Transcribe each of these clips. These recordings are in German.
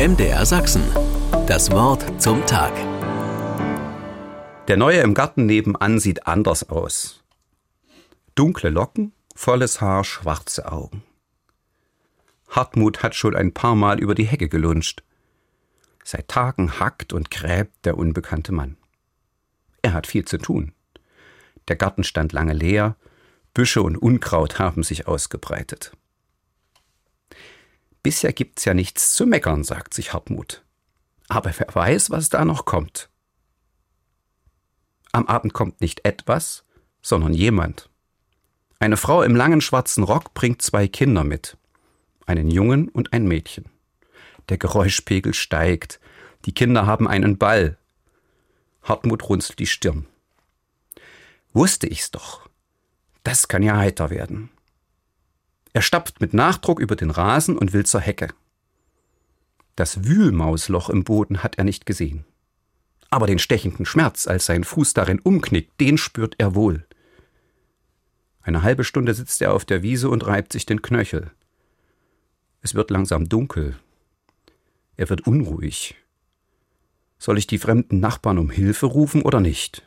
MDR Sachsen. Das Wort zum Tag. Der Neue im Garten nebenan sieht anders aus. Dunkle Locken, volles Haar, schwarze Augen. Hartmut hat schon ein paar Mal über die Hecke gelunscht. Seit Tagen hackt und gräbt der unbekannte Mann. Er hat viel zu tun. Der Garten stand lange leer, Büsche und Unkraut haben sich ausgebreitet. Bisher gibt's ja nichts zu meckern, sagt sich Hartmut. Aber wer weiß, was da noch kommt. Am Abend kommt nicht etwas, sondern jemand. Eine Frau im langen schwarzen Rock bringt zwei Kinder mit, einen Jungen und ein Mädchen. Der Geräuschpegel steigt, die Kinder haben einen Ball. Hartmut runzelt die Stirn. Wusste ich's doch. Das kann ja heiter werden. Er stapft mit Nachdruck über den Rasen und will zur Hecke. Das Wühlmausloch im Boden hat er nicht gesehen. Aber den stechenden Schmerz, als sein Fuß darin umknickt, den spürt er wohl. Eine halbe Stunde sitzt er auf der Wiese und reibt sich den Knöchel. Es wird langsam dunkel. Er wird unruhig. Soll ich die fremden Nachbarn um Hilfe rufen oder nicht?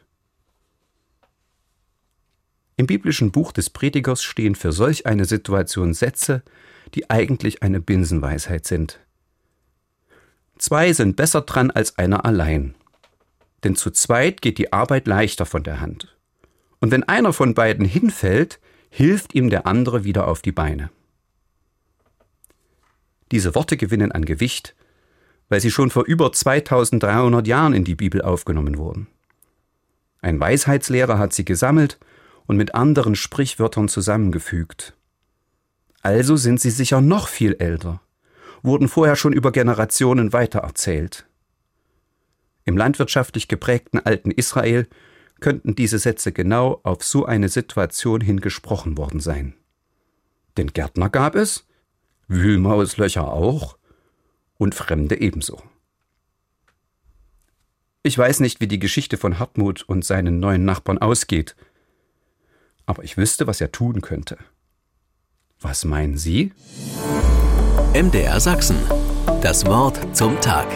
Im biblischen Buch des Predigers stehen für solch eine Situation Sätze, die eigentlich eine Binsenweisheit sind. Zwei sind besser dran als einer allein. Denn zu zweit geht die Arbeit leichter von der Hand. Und wenn einer von beiden hinfällt, hilft ihm der andere wieder auf die Beine. Diese Worte gewinnen an Gewicht, weil sie schon vor über 2300 Jahren in die Bibel aufgenommen wurden. Ein Weisheitslehrer hat sie gesammelt und mit anderen Sprichwörtern zusammengefügt. Also sind sie sicher noch viel älter, wurden vorher schon über Generationen weitererzählt. Im landwirtschaftlich geprägten alten Israel könnten diese Sätze genau auf so eine Situation hin gesprochen worden sein. Denn Gärtner gab es, Wühlmauslöcher auch und Fremde ebenso. Ich weiß nicht, wie die Geschichte von Hartmut und seinen neuen Nachbarn ausgeht, aber ich wüsste, was er tun könnte. Was meinen Sie? MDR Sachsen. Das Wort zum Tag.